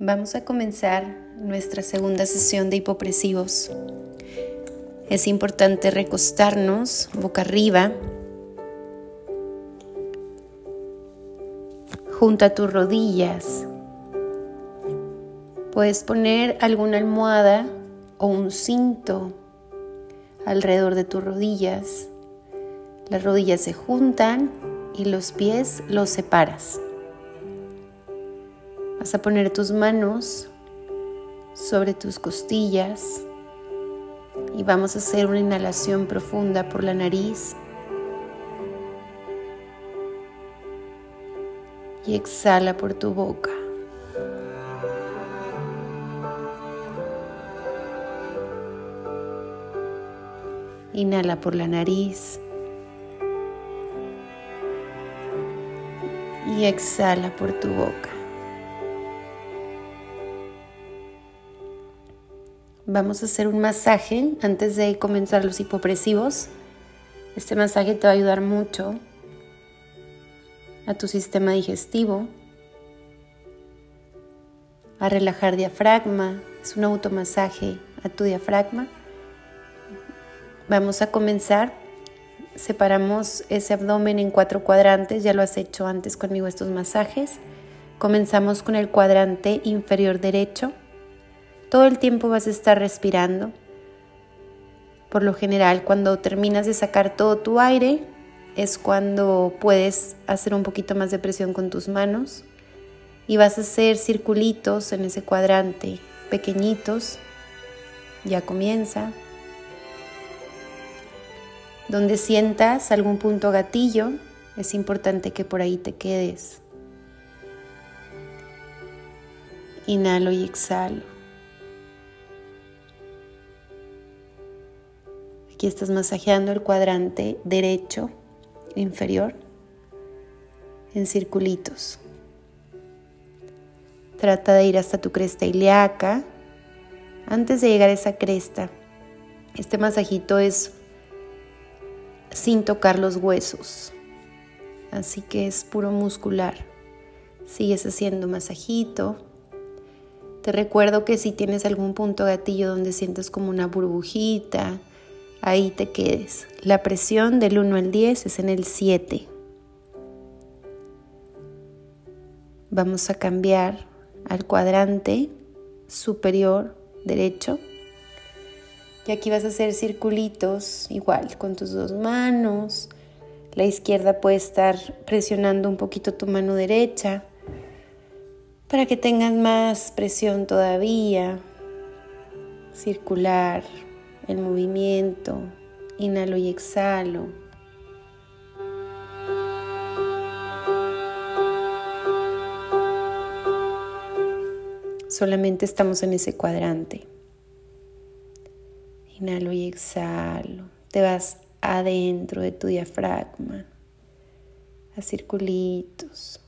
Vamos a comenzar nuestra segunda sesión de hipopresivos. Es importante recostarnos boca arriba, junto a tus rodillas. Puedes poner alguna almohada o un cinto alrededor de tus rodillas. Las rodillas se juntan y los pies los separas. Vas a poner tus manos sobre tus costillas y vamos a hacer una inhalación profunda por la nariz y exhala por tu boca. Inhala por la nariz y exhala por tu boca. Vamos a hacer un masaje antes de comenzar los hipopresivos. Este masaje te va a ayudar mucho a tu sistema digestivo, a relajar diafragma. Es un automasaje a tu diafragma. Vamos a comenzar. Separamos ese abdomen en cuatro cuadrantes. Ya lo has hecho antes conmigo estos masajes. Comenzamos con el cuadrante inferior derecho todo el tiempo vas a estar respirando. Por lo general, cuando terminas de sacar todo tu aire, es cuando puedes hacer un poquito más de presión con tus manos y vas a hacer circulitos en ese cuadrante, pequeñitos. Ya comienza. Donde sientas algún punto gatillo, es importante que por ahí te quedes. Inhalo y exhalo. Aquí estás masajeando el cuadrante derecho inferior en circulitos. Trata de ir hasta tu cresta ilíaca. Antes de llegar a esa cresta, este masajito es sin tocar los huesos. Así que es puro muscular. Sigues haciendo masajito. Te recuerdo que si tienes algún punto gatillo donde sientes como una burbujita, ahí te quedes. La presión del 1 al 10 es en el 7. Vamos a cambiar al cuadrante superior derecho. Y aquí vas a hacer circulitos igual con tus dos manos. La izquierda puede estar presionando un poquito tu mano derecha para que tengas más presión todavía. Circular el movimiento. Inhalo y exhalo. Solamente estamos en ese cuadrante. Inhalo y exhalo. Te vas adentro de tu diafragma, a circulitos.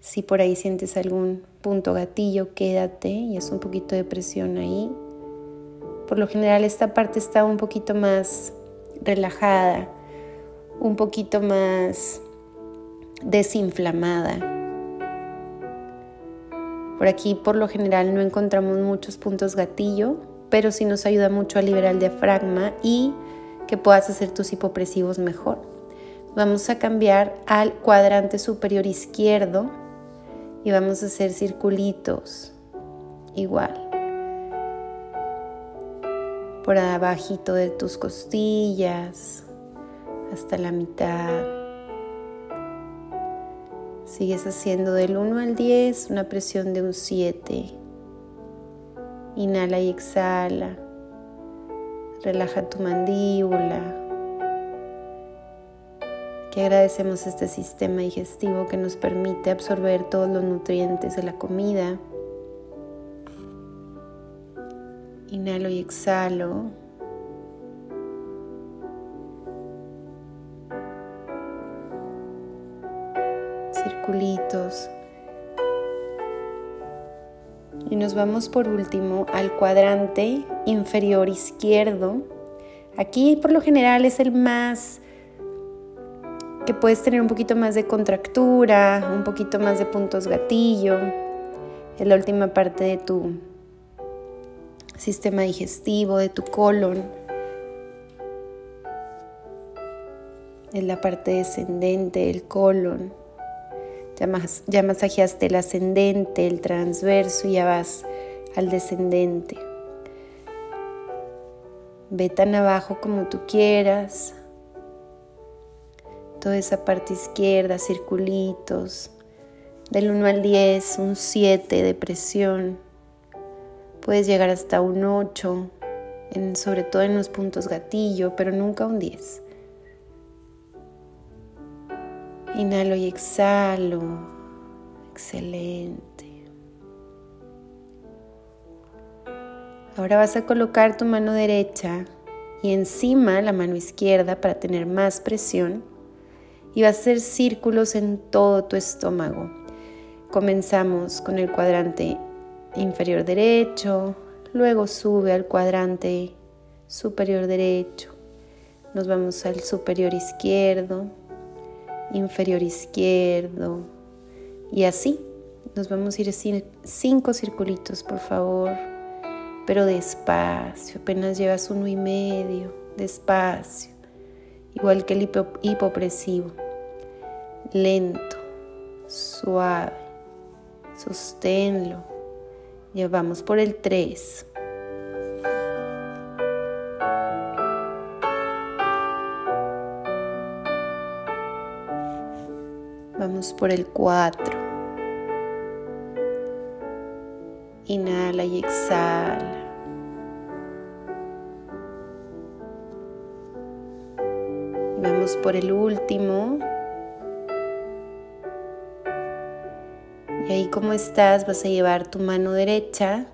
Si por ahí sientes algún punto gatillo, quédate y es un poquito de presión ahí. Por lo general esta parte está un poquito más relajada, un poquito más desinflamada. Por aquí por lo general no encontramos muchos puntos gatillo, pero sí nos ayuda mucho a liberar el diafragma y que puedas hacer tus hipopresivos mejor. Vamos a cambiar al cuadrante superior izquierdo y vamos a hacer circulitos igual por abajito de tus costillas hasta la mitad. Sigues haciendo del 1 al 10 una presión de un 7. Inhala y exhala. Relaja tu mandíbula. Que agradecemos este sistema digestivo que nos permite absorber todos los nutrientes de la comida. Inhalo y exhalo. Circulitos. Y nos vamos por último al cuadrante inferior izquierdo. Aquí por lo general es el más que puedes tener un poquito más de contractura, un poquito más de puntos gatillo. Es la última parte de tu sistema digestivo, de tu colon. Es la parte descendente del colon. Ya, ya masajeaste el ascendente, el transverso y ya vas al descendente. Ve tan abajo como tú quieras. Toda esa parte izquierda, circulitos. Del 1 al 10, un 7 de presión. Puedes llegar hasta un 8, sobre todo en los puntos gatillo, pero nunca un 10. Inhalo y exhalo. Excelente. Ahora vas a colocar tu mano derecha y encima la mano izquierda para tener más presión y vas a hacer círculos en todo tu estómago. Comenzamos con el cuadrante inferior derecho, luego sube al cuadrante superior derecho, nos vamos al superior izquierdo, inferior izquierdo. Y así nos vamos a ir cinco circulitos por favor pero despacio, apenas llevas uno y medio, despacio, igual que el hipopresivo, lento, suave, sosténlo, llevamos por el 3. Vamos por el 4. Inhala y exhala. Vamos por el último. Y ahí como estás vas a llevar tu mano derecha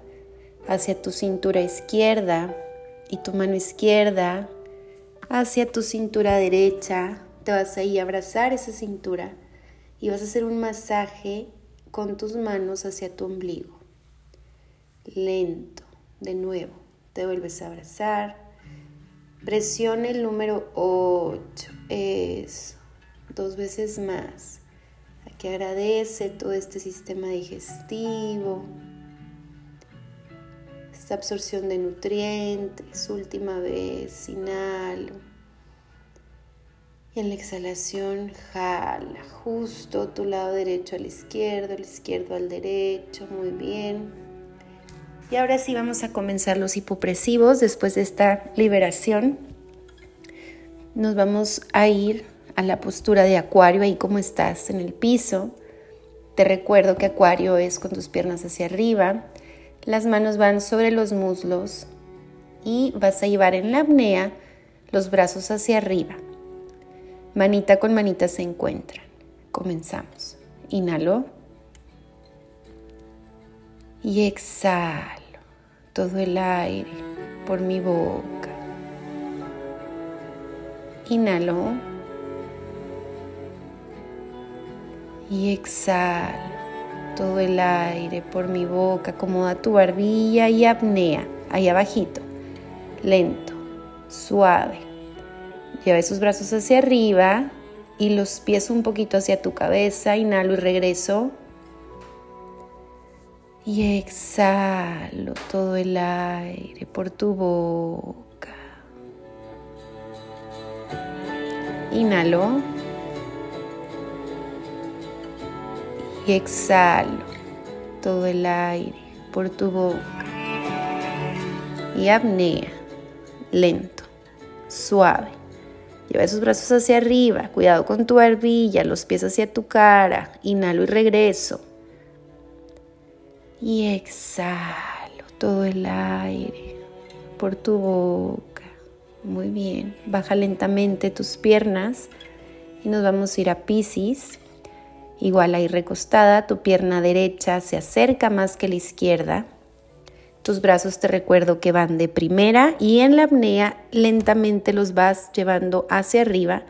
hacia tu cintura izquierda y tu mano izquierda hacia tu cintura derecha. Te vas a ir a abrazar esa cintura y vas a hacer un masaje con tus manos hacia tu ombligo lento. De nuevo, te vuelves a abrazar. Presiona el número 8. Eso. Dos veces más. Aquí agradece todo este sistema digestivo. Esta absorción de nutrientes. Última vez. Inhalo. Y en la exhalación jala justo tu lado derecho al izquierdo, el izquierdo al derecho. Muy bien. Y ahora sí vamos a comenzar los hipopresivos. Después de esta liberación, nos vamos a ir a la postura de acuario, ahí como estás en el piso. Te recuerdo que acuario es con tus piernas hacia arriba. Las manos van sobre los muslos y vas a llevar en la apnea los brazos hacia arriba. Manita con manita se encuentran. Comenzamos. Inhalo. Y exhalo todo el aire por mi boca. Inhalo y exhalo todo el aire por mi boca. Acomoda tu barbilla y apnea ahí abajito. Lento, suave. Lleva esos brazos hacia arriba y los pies un poquito hacia tu cabeza. Inhalo y regreso. Y exhalo todo el aire por tu boca. Inhalo. Y exhalo todo el aire por tu boca. Y apnea, lento, suave. Lleva esos brazos hacia arriba, cuidado con tu barbilla, los pies hacia tu cara. Inhalo y regreso y exhalo todo el aire por tu boca. Muy bien. Baja lentamente tus piernas y nos vamos a ir a Pisces. Igual ahí recostada, tu pierna derecha se acerca más que la izquierda. Tus brazos te recuerdo que van de primera y en la apnea lentamente los vas llevando hacia arriba.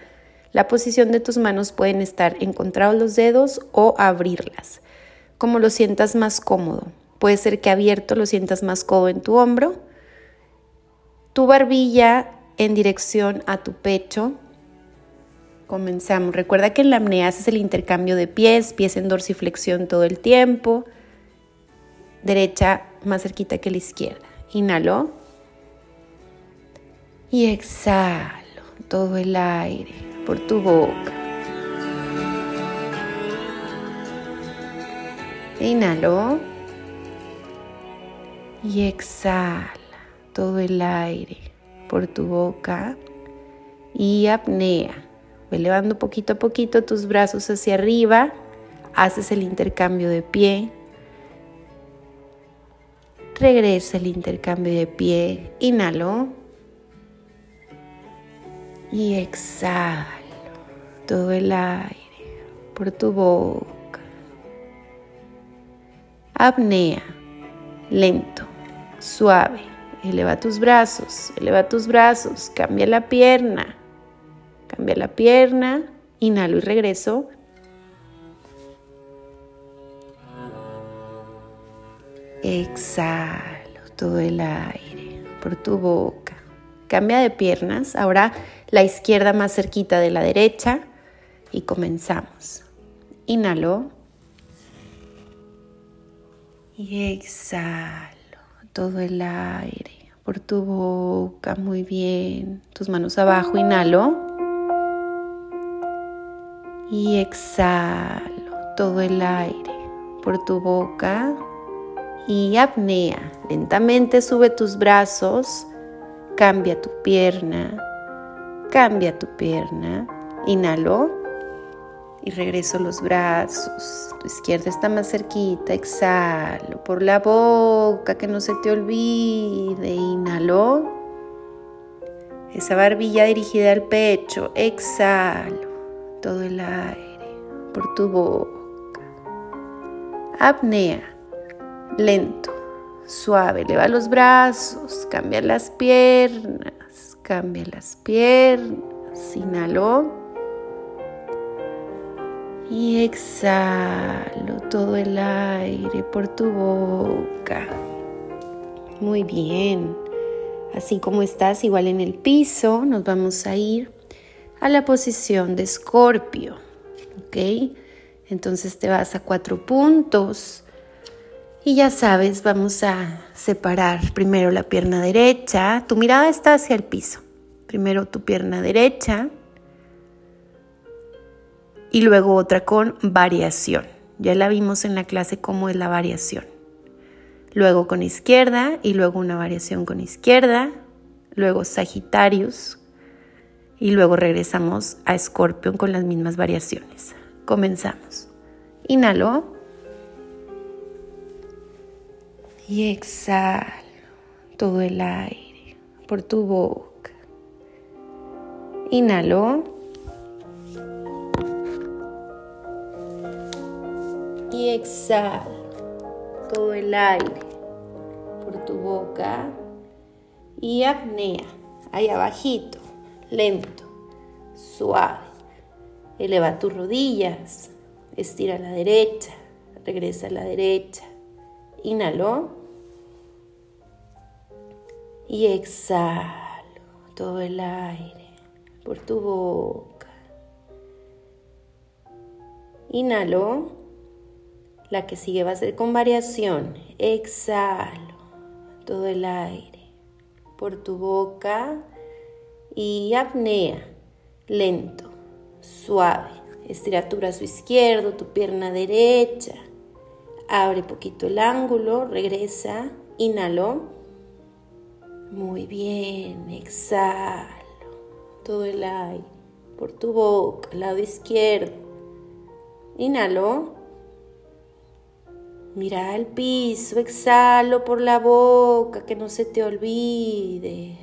La posición de tus manos pueden estar encontrados los dedos o abrirlas como lo sientas más cómodo. Puede ser que abierto lo sientas más cómodo en tu hombro, tu barbilla en dirección a tu pecho. Comenzamos. Recuerda que en la apnea haces el intercambio de pies, pies en dorsiflexión todo el tiempo. derecha más cerquita que la izquierda. Inhalo. Y exhalo todo el aire por tu boca. Inhalo. Y exhala todo el aire por tu boca. Y apnea. Elevando poquito a poquito tus brazos hacia arriba. Haces el intercambio de pie. Regresa el intercambio de pie. Inhalo. Y exhalo todo el aire por tu boca. Apnea. Lento, suave. Eleva tus brazos, eleva tus brazos, cambia la pierna, cambia la pierna, inhalo y regreso. Exhalo todo el aire por tu boca. Cambia de piernas, ahora la izquierda más cerquita de la derecha y comenzamos. Inhalo y exhalo todo el aire por tu boca, muy bien. Tus manos abajo, inhalo y exhalo todo el aire por tu boca y apnea. Lentamente sube tus brazos, cambia tu pierna, cambia tu pierna. Inhalo y regreso los brazos. Tu izquierda está más cerquita. Exhalo por la boca, que no se te olvide. Inhalo. Esa barbilla dirigida al pecho. Exhalo todo el aire por tu boca. Apnea lento, suave. Eleva los brazos, cambia las piernas, cambia las piernas. Inhalo. Y exhalo todo el aire por tu boca. Muy bien. Así como estás igual en el piso, nos vamos a ir a la posición de escorpio. ¿Ok? Entonces te vas a cuatro puntos y ya sabes, vamos a separar primero la pierna derecha. Tu mirada está hacia el piso. Primero tu pierna derecha y luego otra con variación. Ya la vimos en la clase cómo es la variación. Luego con izquierda y luego una variación con izquierda. Luego Sagitarius y luego regresamos a Scorpion con las mismas variaciones. Comenzamos. Inhalo. y exhalo todo el aire por tu boca. Inhalo. Y exhalo todo el aire por tu boca. Y apnea, ahí abajito, lento, suave. Eleva tus rodillas, estira a la derecha, regresa a la derecha. Inhalo y exhalo todo el aire por tu boca. Inhalo. La que sigue va a ser con variación. Exhalo todo el aire por tu boca y apnea. Lento, suave. Estira tu brazo izquierdo, tu pierna derecha. Abre poquito el ángulo, regresa, inhalo muy bien, exhalo todo el aire por tu boca, lado izquierdo. Inhalo. Mira al piso, exhalo por la boca, que no se te olvide.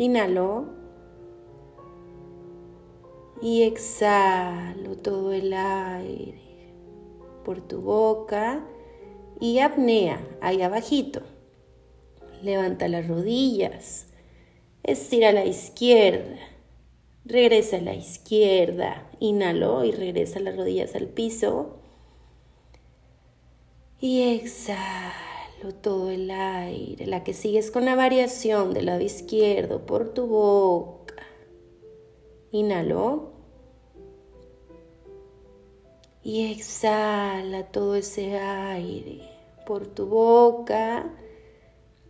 Inhalo. Y exhalo todo el aire por tu boca y apnea, ahí abajito. Levanta las rodillas, estira a la izquierda, regresa a la izquierda, inhalo y regresa las rodillas al piso. Y exhalo todo el aire, la que sigues con la variación del lado izquierdo por tu boca. Inhalo. Y exhala todo ese aire por tu boca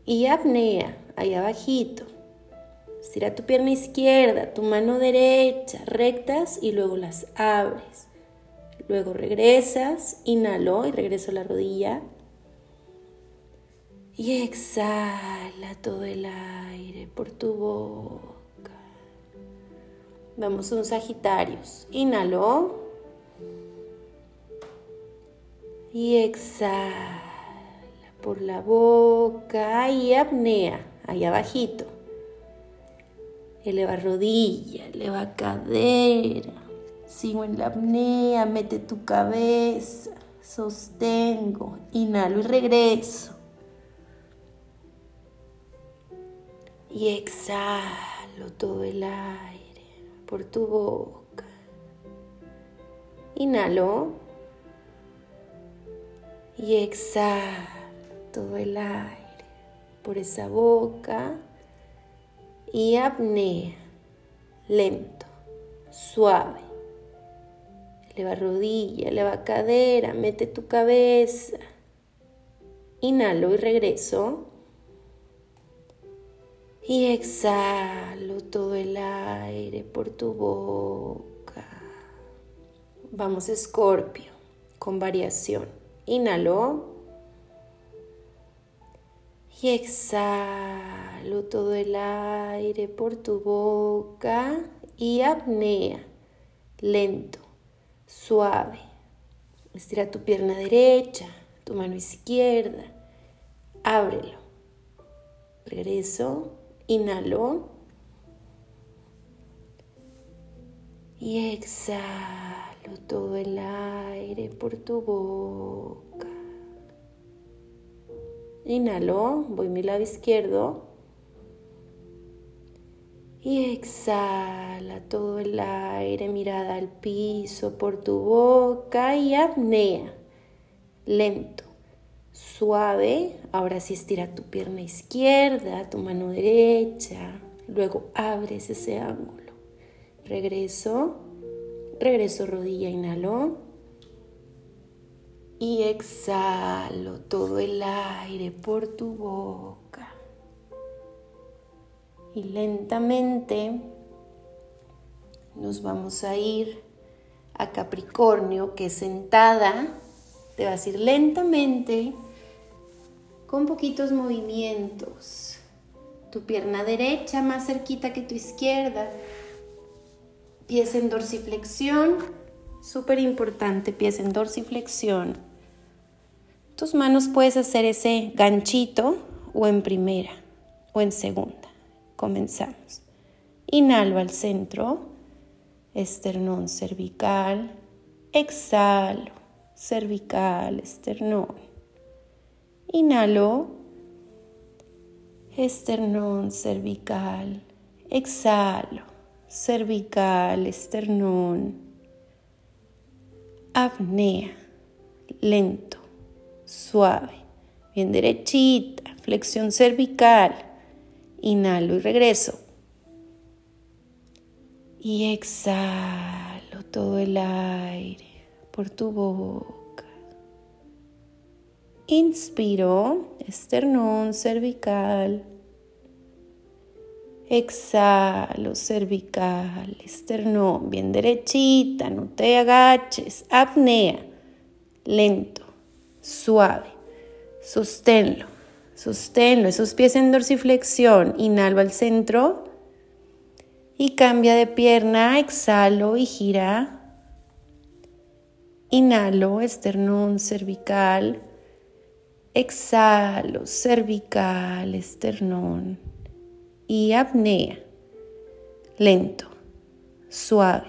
y apnea ahí abajito. Estira tu pierna izquierda, tu mano derecha, rectas y luego las abres. Luego regresas, inhalo y regreso la rodilla. Y exhala todo el aire por tu boca. Vamos a un Sagitarios. Inhalo. Y exhala por la boca y apnea, ahí abajito. Eleva rodilla, eleva cadera. Sigo en la apnea, mete tu cabeza, sostengo, inhalo y regreso. Y exhalo todo el aire por tu boca. Inhalo y exhalo todo el aire por esa boca y apnea, lento, suave. Eleva rodilla, eleva cadera, mete tu cabeza. Inhalo y regreso. Y exhalo todo el aire por tu boca. Vamos, Escorpio, con variación. Inhalo. Y exhalo todo el aire por tu boca y apnea, lento, suave. Estira tu pierna derecha, tu mano izquierda, ábrelo. Regreso, inhalo. Y exhalo todo el aire por tu boca. Inhalo, voy mi lado izquierdo. Y exhala todo el aire, mirada al piso por tu boca y apnea. Lento, suave. Ahora sí estira tu pierna izquierda, tu mano derecha. Luego abres ese ángulo. Regreso, regreso rodilla, inhalo y exhalo todo el aire por tu boca. Y lentamente nos vamos a ir a Capricornio, que sentada, te vas a ir lentamente con poquitos movimientos. Tu pierna derecha más cerquita que tu izquierda. Pies en dorsiflexión, súper importante, pies en dorsiflexión tus manos puedes hacer ese ganchito o en primera o en segunda. Comenzamos. Inhalo al centro, esternón cervical, exhalo, cervical, esternón. Inhalo, esternón cervical, exhalo, cervical, esternón. Apnea, lento. Suave, bien derechita, flexión cervical, inhalo y regreso. Y exhalo todo el aire por tu boca. Inspiro, esternón cervical. Exhalo, cervical, esternón, bien derechita, no te agaches, apnea, lento suave. Sosténlo, sosténlo, esos pies en dorsiflexión. Inhalo al centro y cambia de pierna, exhalo y gira. Inhalo, esternón cervical. Exhalo, cervical, esternón. Y apnea. Lento, suave.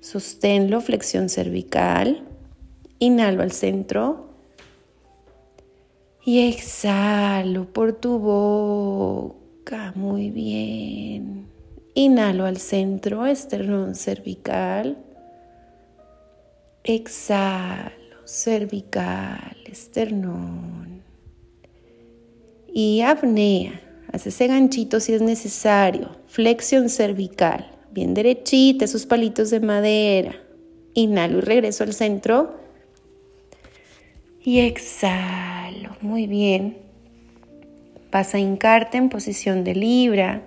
Sosténlo, flexión cervical. Inhalo al centro. Y exhalo por tu boca. Muy bien. Inhalo al centro, esternón cervical. Exhalo, cervical, esternón. Y apnea. Haz ese ganchito si es necesario. Flexión cervical. Bien derechita, esos palitos de madera. Inhalo y regreso al centro. Y exhalo. Muy bien. Vas a hincarte en posición de libra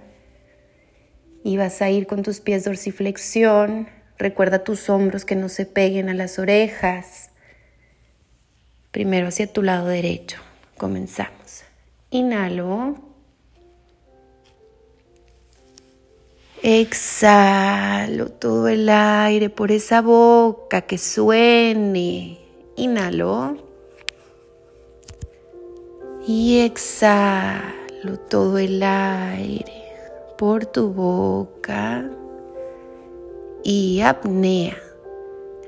y vas a ir con tus pies dorsiflexión. Recuerda tus hombros que no se peguen a las orejas. Primero hacia tu lado derecho. Comenzamos. Inhalo. Exhalo todo el aire por esa boca que suene. Inhalo. Y exhalo todo el aire por tu boca. Y apnea.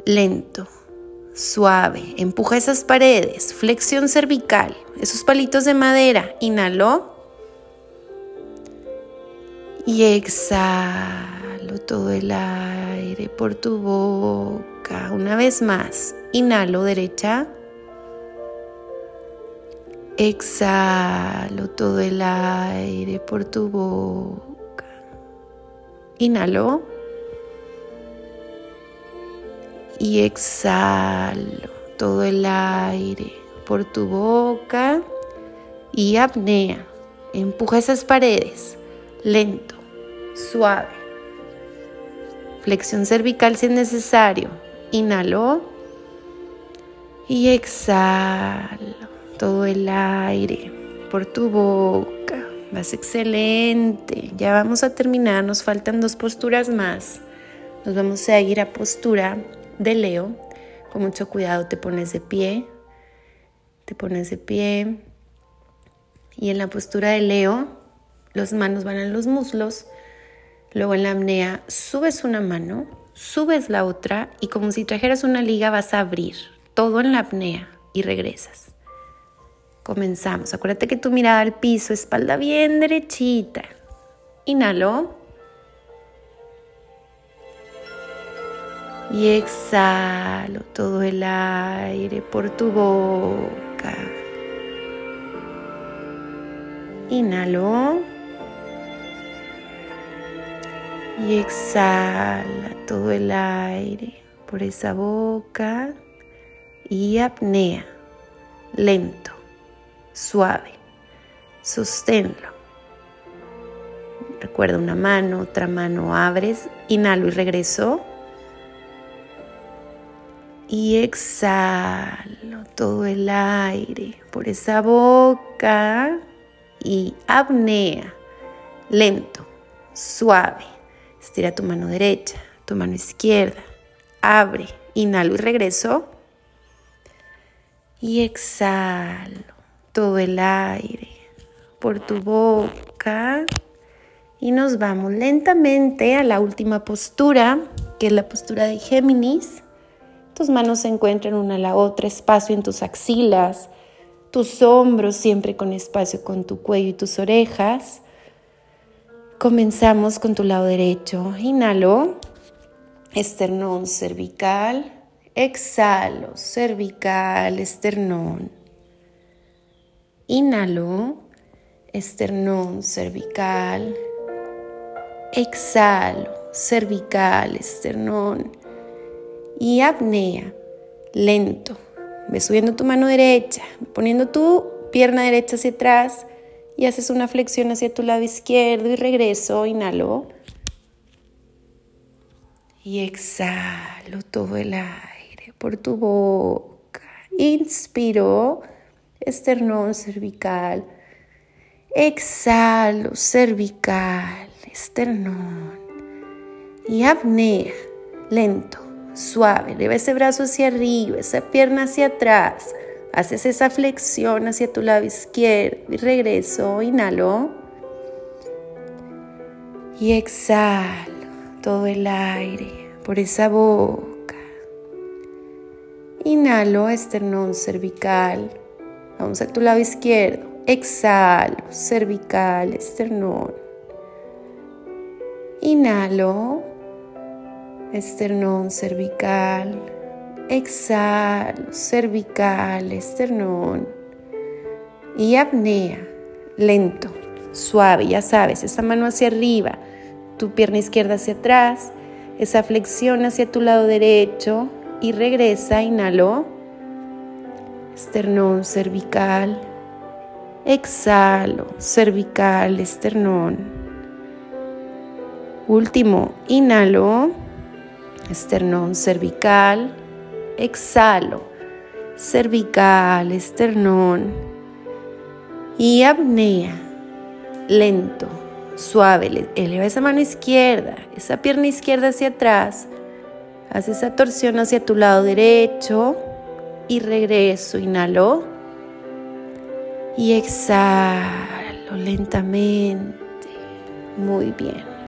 Lento, suave. Empuja esas paredes. Flexión cervical. Esos palitos de madera. Inhalo. Y exhalo todo el aire por tu boca. Una vez más. Inhalo derecha. Exhalo todo el aire por tu boca. Inhalo. Y exhalo todo el aire por tu boca. Y apnea. Empuja esas paredes. Lento suave. Flexión cervical si es necesario. Inhalo y exhalo todo el aire por tu boca. Vas excelente. Ya vamos a terminar. Nos faltan dos posturas más. Nos vamos a ir a postura de Leo. Con mucho cuidado te pones de pie. Te pones de pie. Y en la postura de Leo, las manos van a los muslos Luego en la apnea subes una mano, subes la otra y como si trajeras una liga vas a abrir todo en la apnea y regresas. Comenzamos. Acuérdate que tu mirada al piso, espalda bien derechita. Inhalo. Y exhalo todo el aire por tu boca. Inhalo. y exhala todo el aire por esa boca y apnea, lento, suave, sosténlo. Recuerda una mano, otra mano, abres, inhalo y regreso. Y exhalo todo el aire por esa boca y apnea, lento, suave. Estira tu mano derecha, tu mano izquierda. Abre, inhalo y regreso. Y exhalo todo el aire por tu boca. Y nos vamos lentamente a la última postura, que es la postura de Géminis. Tus manos se encuentran una a la otra, espacio en tus axilas, tus hombros siempre con espacio con tu cuello y tus orejas. Comenzamos con tu lado derecho. Inhalo, esternón cervical. Exhalo, cervical, esternón. Inhalo, esternón cervical. Exhalo, cervical, esternón. Y apnea, lento. Ve subiendo tu mano derecha, poniendo tu pierna derecha hacia atrás y haces una flexión hacia tu lado izquierdo y regreso, inhalo. Y exhalo todo el aire por tu boca. Inspiro, esternón cervical. Exhalo, cervical, esternón. Y apnea, lento, suave. Lleva ese brazo hacia arriba, esa pierna hacia atrás. Haces esa flexión hacia tu lado izquierdo y regreso, inhalo. Y exhalo todo el aire por esa boca. Inhalo, esternón cervical. Vamos a tu lado izquierdo. Exhalo, cervical, esternón. Inhalo, esternón cervical. Exhalo, cervical, esternón y apnea, lento, suave, ya sabes, esa mano hacia arriba, tu pierna izquierda hacia atrás esa flexión hacia tu lado derecho y regresa, inhalo, esternón cervical, exhalo, cervical, esternón. Último, inhalo, esternón cervical, exhalo, cervical, esternón y apnea, lento suave, eleva esa mano izquierda, esa pierna izquierda hacia atrás, haz esa torsión hacia tu lado derecho y regreso, inhalo y exhalo lentamente, muy bien.